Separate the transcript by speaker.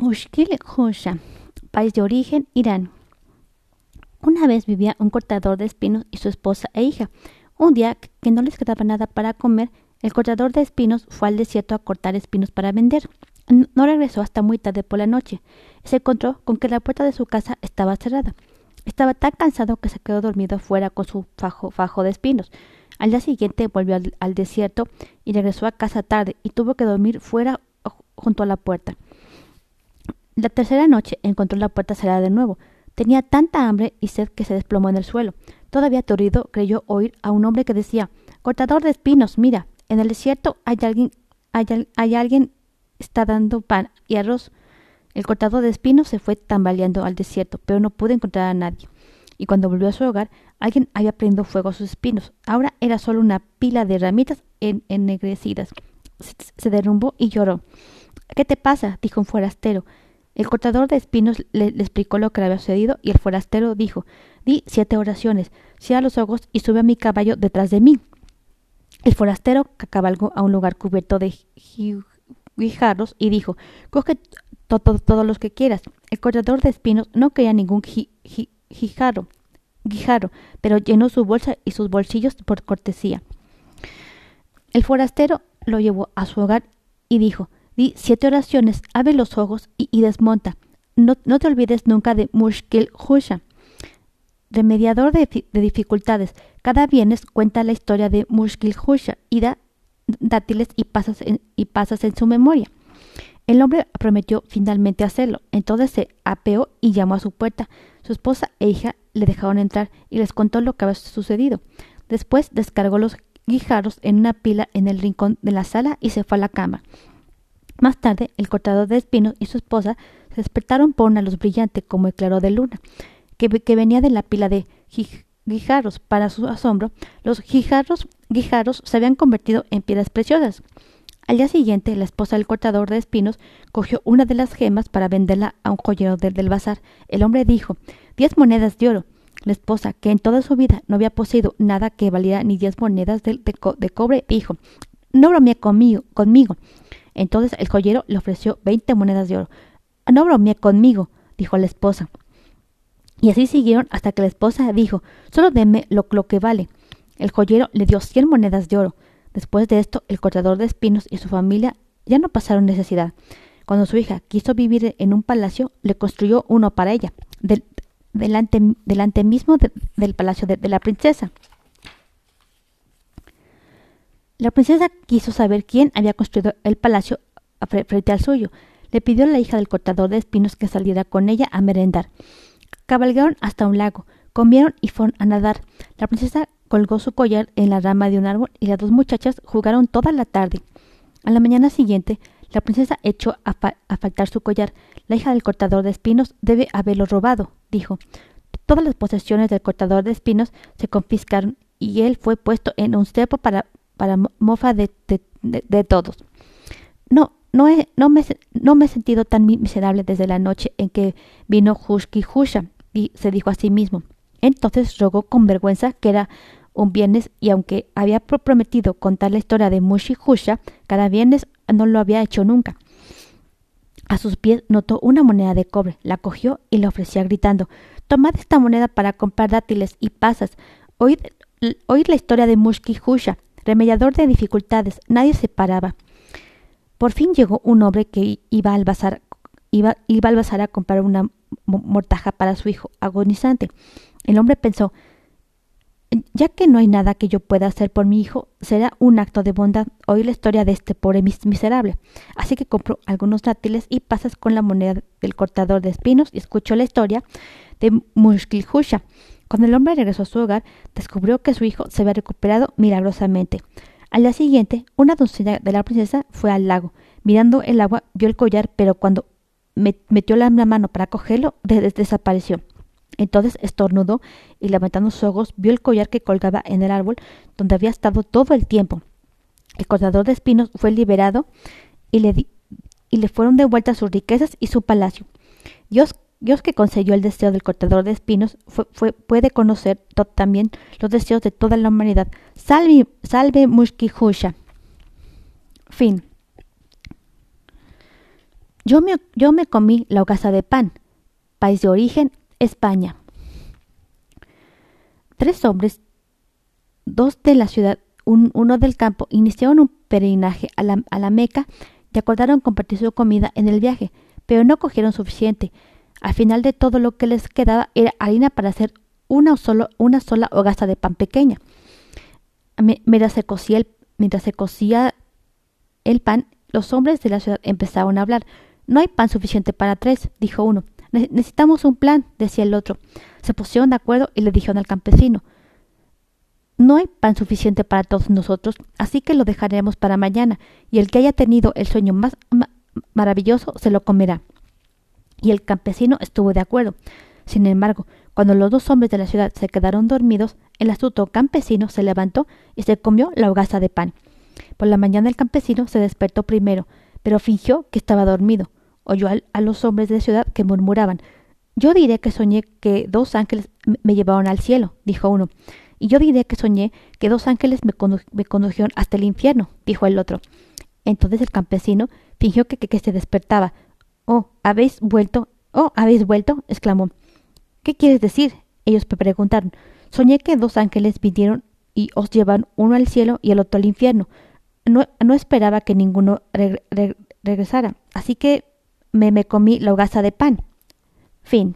Speaker 1: Mushkil Husha, país de origen Irán. Una vez vivía un cortador de espinos y su esposa e hija. Un día que no les quedaba nada para comer, el cortador de espinos fue al desierto a cortar espinos para vender. No regresó hasta muy tarde por la noche. Se encontró con que la puerta de su casa estaba cerrada. Estaba tan cansado que se quedó dormido fuera con su fajo, de espinos. Al día siguiente volvió al, desierto y regresó a casa tarde y tuvo que dormir fuera junto a la puerta. La tercera noche encontró la puerta cerrada de nuevo. Tenía tanta hambre y sed que se desplomó en el suelo. Todavía aturdido creyó oír a un hombre que decía Cortador de espinos, mira, en el desierto hay alguien, hay, alguien está dando pan y arroz. El cortador de espinos se fue tambaleando al desierto, pero no pudo encontrar a nadie. Y cuando volvió a su hogar, alguien había prendido fuego a sus espinos. Ahora era solo una pila de ramitas en ennegrecidas. Se derrumbó y lloró. ¿Qué te pasa? dijo un forastero. El cortador de espinos le, explicó lo que le había sucedido y el forastero dijo Di siete oraciones, cierra los ojos y sube a mi caballo detrás de mí. El forastero cabalgó a un lugar cubierto de guijarros y dijo Coge todos todo los que quieras. El cortador de espinos no quería ningún guijarro, guijarro, pero llenó su bolsa y sus bolsillos por cortesía. El forastero lo llevó a su hogar y dijo Siete oraciones, abre los ojos y, desmonta. No, no, te olvides nunca de Mushkil Husha, remediador de, de, dificultades. Cada viernes cuenta la historia de Mushkil Husha y da dátiles y pasas, en, y pasas en su memoria. El hombre prometió finalmente hacerlo. Entonces se apeó y llamó a su puerta. Su esposa e hija le dejaron entrar y les contó lo que había sucedido. Después descargó los guijarros en una pila en el rincón de la sala y se fue a la cama. Más tarde, el cortador de espinos y su esposa se despertaron por una luz brillante como el claro de luna, que, venía de la pila de guijarros. Para su asombro, los guijarros, guijarros se habían convertido en piedras preciosas. Al día siguiente, la esposa del cortador de espinos cogió una de las gemas para venderla a un joyero del, bazar. El hombre dijo diez monedas de oro. La esposa, que en toda su vida no había poseído nada que valiera ni diez monedas de, cobre, dijo No bromee conmigo, conmigo. Entonces el joyero le ofreció veinte monedas de oro. No bromee conmigo, dijo la esposa. Y así siguieron hasta que la esposa dijo Solo deme lo, que vale. El joyero le dio cien monedas de oro. Después de esto, el cortador de espinos y su familia ya no pasaron necesidad. Cuando su hija quiso vivir en un palacio, le construyó uno para ella, del, delante, mismo de, del palacio de la princesa. La princesa quiso saber quién había construido el palacio frente al suyo. Le pidió a la hija del cortador de espinos que saliera con ella a merendar. Cabalgaron hasta un lago, comieron y fueron a nadar. La princesa colgó su collar en la rama de un árbol y las dos muchachas jugaron toda la tarde. A la mañana siguiente, la princesa echó a, fa a faltar su collar. La hija del cortador de espinos debe haberlo robado, dijo. Todas las posesiones del cortador de espinos se confiscaron y él fue puesto en un cepo para para mofa de, todos. No, no, he, no, me, no me he sentido tan miserable desde la noche en que vino Hushki y se dijo a sí mismo. Entonces rogó con vergüenza que era un viernes y aunque había prometido contar la historia de Mushi Husha, cada viernes no lo había hecho nunca. A sus pies notó una moneda de cobre, la cogió y la ofrecía gritando Tomad esta moneda para comprar dátiles y pasas. Oíd, oíd la historia de Mushki Husha, remediador de dificultades, nadie se paraba. Por fin llegó un hombre que iba al bazar, iba, al bazar a comprar una mortaja para su hijo agonizante. El hombre pensó ya que no hay nada que yo pueda hacer por mi hijo, será un acto de bondad oír la historia de este pobre mis miserable. Así que compró algunos dátiles y pasas con la moneda del cortador de espinos y escuchó la historia de Mushkilhusha, cuando el hombre regresó a su hogar, descubrió que su hijo se había recuperado milagrosamente. Al día siguiente, una doncella de la princesa fue al lago. Mirando el agua, vio el collar, pero cuando metió la mano para cogerlo, des desapareció. Entonces estornudó y levantando sus ojos vio el collar que colgaba en el árbol donde había estado todo el tiempo. El cortador de espinos fue liberado y le, y le fueron devueltas sus riquezas y su palacio. Dios Dios que concedió el deseo del cortador de espinos puede conocer también los deseos de toda la humanidad. Salve, salve Mushkihusha. Fin. Yo me, yo me comí la hogaza de pan. País de origen, España. Tres hombres, dos de la ciudad, uno del campo, iniciaron un peregrinaje a la, a la Meca y acordaron compartir su comida en el viaje, pero no cogieron suficiente. Al final de todo lo que les quedaba era harina para hacer una, solo, una sola hogaza de pan pequeña. Mientras se, cocía el, mientras se cocía el pan, los hombres de la ciudad empezaron a hablar. No hay pan suficiente para tres, dijo uno. Necesitamos un plan, decía el otro. Se pusieron de acuerdo y le dijeron al campesino No hay pan suficiente para todos nosotros, así que lo dejaremos para mañana, y el que haya tenido el sueño más maravilloso se lo comerá. Y el campesino estuvo de acuerdo. Sin embargo, cuando los dos hombres de la ciudad se quedaron dormidos, el astuto campesino se levantó y se comió la hogaza de pan. Por la mañana el campesino se despertó primero, pero fingió que estaba dormido. Oyó a los hombres de la ciudad que murmuraban Yo diré que soñé que dos ángeles me llevaron al cielo, dijo uno. Y yo diré que soñé que dos ángeles me, condujeron hasta el infierno, dijo el otro. Entonces el campesino fingió que, que se despertaba. Oh, habéis vuelto. Oh, habéis vuelto. exclamó. ¿Qué quieres decir? Ellos me preguntaron. Soñé que dos ángeles vinieron y os llevan uno al cielo y el otro al infierno. No, no esperaba que ninguno regresara, así que me, me comí la hogaza de pan. Fin.